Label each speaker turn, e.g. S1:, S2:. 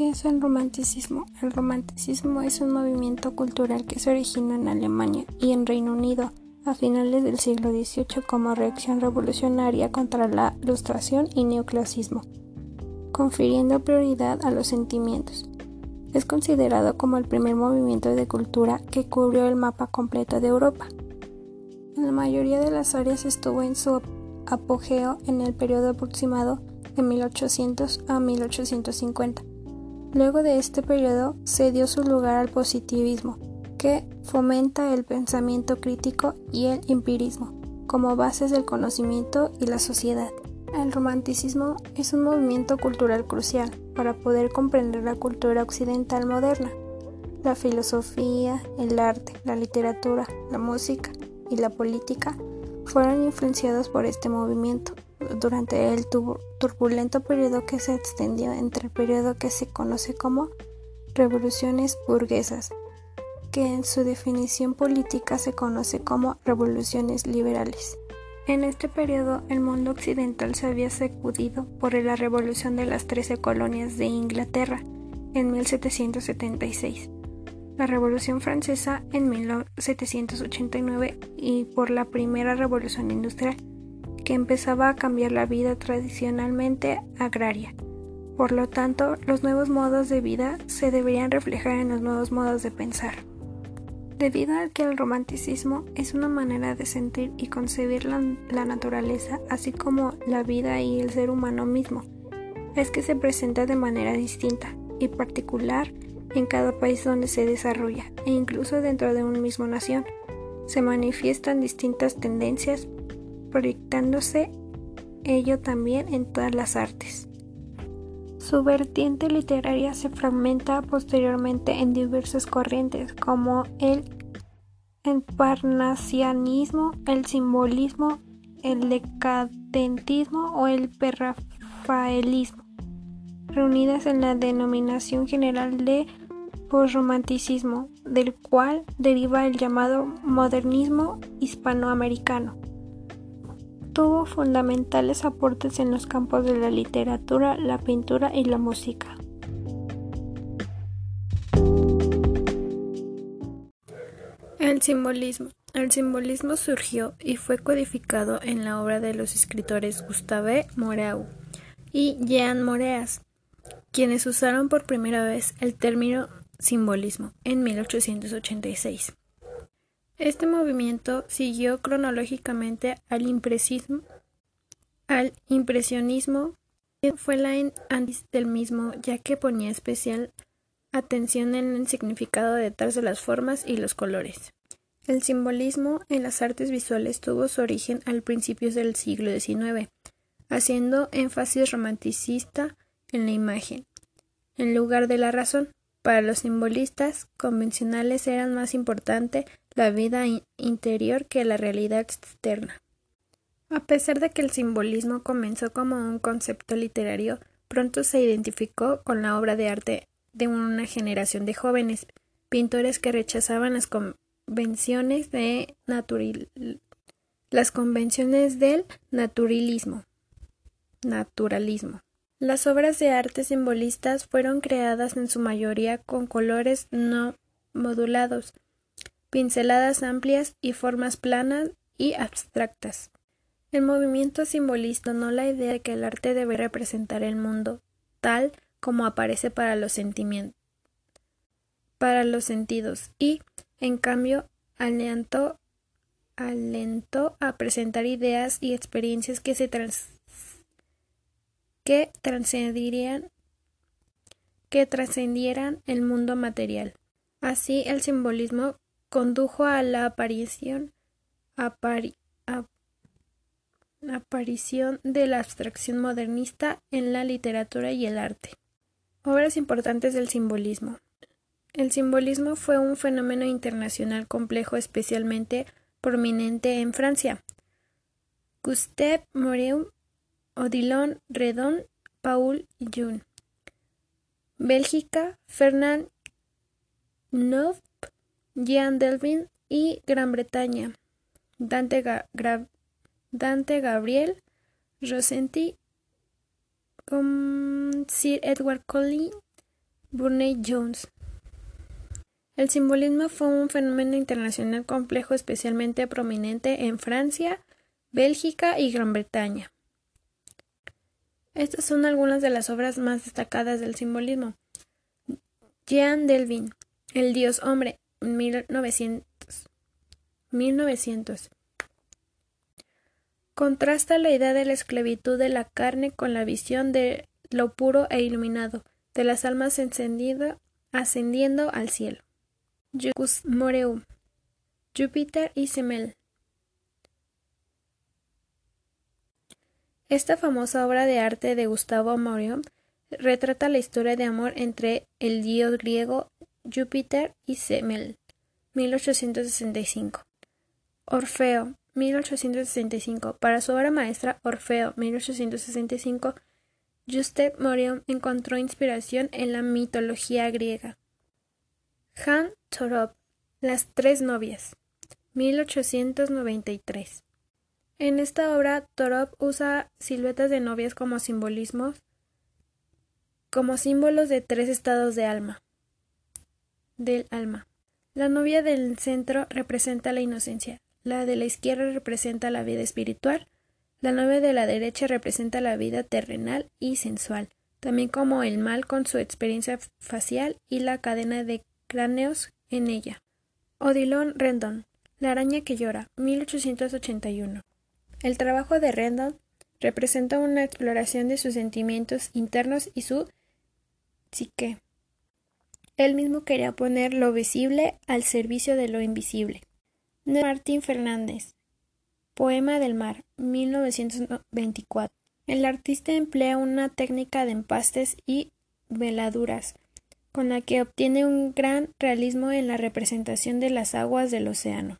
S1: ¿Qué es el romanticismo? El romanticismo es un movimiento cultural que se originó en Alemania y en Reino Unido a finales del siglo XVIII como reacción revolucionaria contra la ilustración y neoclasismo, confiriendo prioridad a los sentimientos. Es considerado como el primer movimiento de cultura que cubrió el mapa completo de Europa. En la mayoría de las áreas estuvo en su apogeo en el periodo aproximado de 1800 a 1850. Luego de este periodo se dio su lugar al positivismo, que fomenta el pensamiento crítico y el empirismo como bases del conocimiento y la sociedad. El romanticismo es un movimiento cultural crucial para poder comprender la cultura occidental moderna. La filosofía, el arte, la literatura, la música y la política fueron influenciados por este movimiento durante el turbulento periodo que se extendió entre el periodo que se conoce como revoluciones burguesas, que en su definición política se conoce como revoluciones liberales. En este periodo el mundo occidental se había sacudido por la revolución de las trece colonias de Inglaterra en 1776, la Revolución Francesa en 1789 y por la primera revolución industrial que empezaba a cambiar la vida tradicionalmente agraria. Por lo tanto, los nuevos modos de vida se deberían reflejar en los nuevos modos de pensar. Debido a que el romanticismo es una manera de sentir y concebir la, la, naturaleza, así como la vida y el ser humano mismo, es que se presenta de manera distinta y particular en cada país donde se desarrolla, e incluso dentro de una misma nación. Se manifiestan distintas tendencias, proyectándose ello también en todas las artes. Su vertiente literaria se fragmenta posteriormente en diversas corrientes como el parnasianismo, el simbolismo, el decadentismo o el perrafaelismo, reunidas en la denominación general de posromanticismo, del cual deriva el llamado modernismo hispanoamericano. Tuvo fundamentales aportes en los campos de la literatura, la pintura y la música. El simbolismo. El simbolismo surgió y fue codificado en la obra de los escritores Gustave Moreau y Jean Moreas, quienes usaron por primera vez el término simbolismo en 1886. Este movimiento siguió cronológicamente al impresionismo, impresionismo fue la antes del mismo, ya que ponía especial atención en el significado detrás de las formas y los colores. El simbolismo en las artes visuales tuvo su origen al principios del siglo XIX, haciendo énfasis romanticista en la imagen, en lugar de la razón. Para los simbolistas convencionales era más importante la vida interior que la realidad externa. A pesar de que el simbolismo comenzó como un concepto literario, pronto se identificó con la obra de arte de una generación de jóvenes pintores que rechazaban las convenciones de las convenciones del naturalismo. Naturalismo. Las obras de arte simbolistas fueron creadas en su mayoría con colores no modulados, pinceladas amplias y formas planas y abstractas. El movimiento simbolista no la idea de que el arte debe representar el mundo tal como aparece para los sentimientos, para los sentidos y, en cambio, alentó, alentó a presentar ideas y experiencias que se que trascenderían que trascendieran el mundo material. Así el simbolismo condujo a la aparición, aparición de la abstracción modernista en la literatura y el arte. Obras importantes del simbolismo. El simbolismo fue un fenómeno internacional complejo especialmente prominente en Francia. Gustave Moreau Odilon Redon, Paul Jun. Bélgica, Fernand Neuf, Jean Delvin y Gran Bretaña. Dante, Gabriel, Rossetti, Sir Edward Collins, Burney Jones. El simbolismo fue un fenómeno internacional complejo especialmente prominente en Francia, Bélgica y Gran Bretaña. Estas son algunas de las obras más destacadas del simbolismo. Jean Delvin, El Dios Hombre, 1900. 1900. Contrasta la idea de la esclavitud de la carne con la visión de lo puro e iluminado, de las almas ascendiendo al cielo. Júpiter y Semel. Esta famosa obra de arte de Gustavo Moreau retrata la historia de amor entre el dios griego Júpiter y Semel, 1865. Orfeo, 1865. Para su obra maestra Orfeo, 1865, Juste Moreau encontró inspiración en la mitología griega. Han Torop, Las tres novias, 1893. En esta obra, Torop usa siluetas de novias como simbolismos, como símbolos de tres estados alma. Del alma. La novia del centro representa la inocencia, la de la izquierda representa la vida espiritual, la novia de la derecha representa la vida terrenal y sensual, también como el mal con su experiencia facial y la cadena de cráneos en ella. Odilon Rendon, La araña que llora, 1881. El trabajo de Rendon representa una exploración de sus sentimientos internos y su psique. Él mismo quería poner lo visible al servicio de lo invisible. Martín Fernández, Poema del mar, 1924. El artista emplea una técnica de empastes y veladuras, con la que obtiene un gran realismo en la representación de las aguas del océano.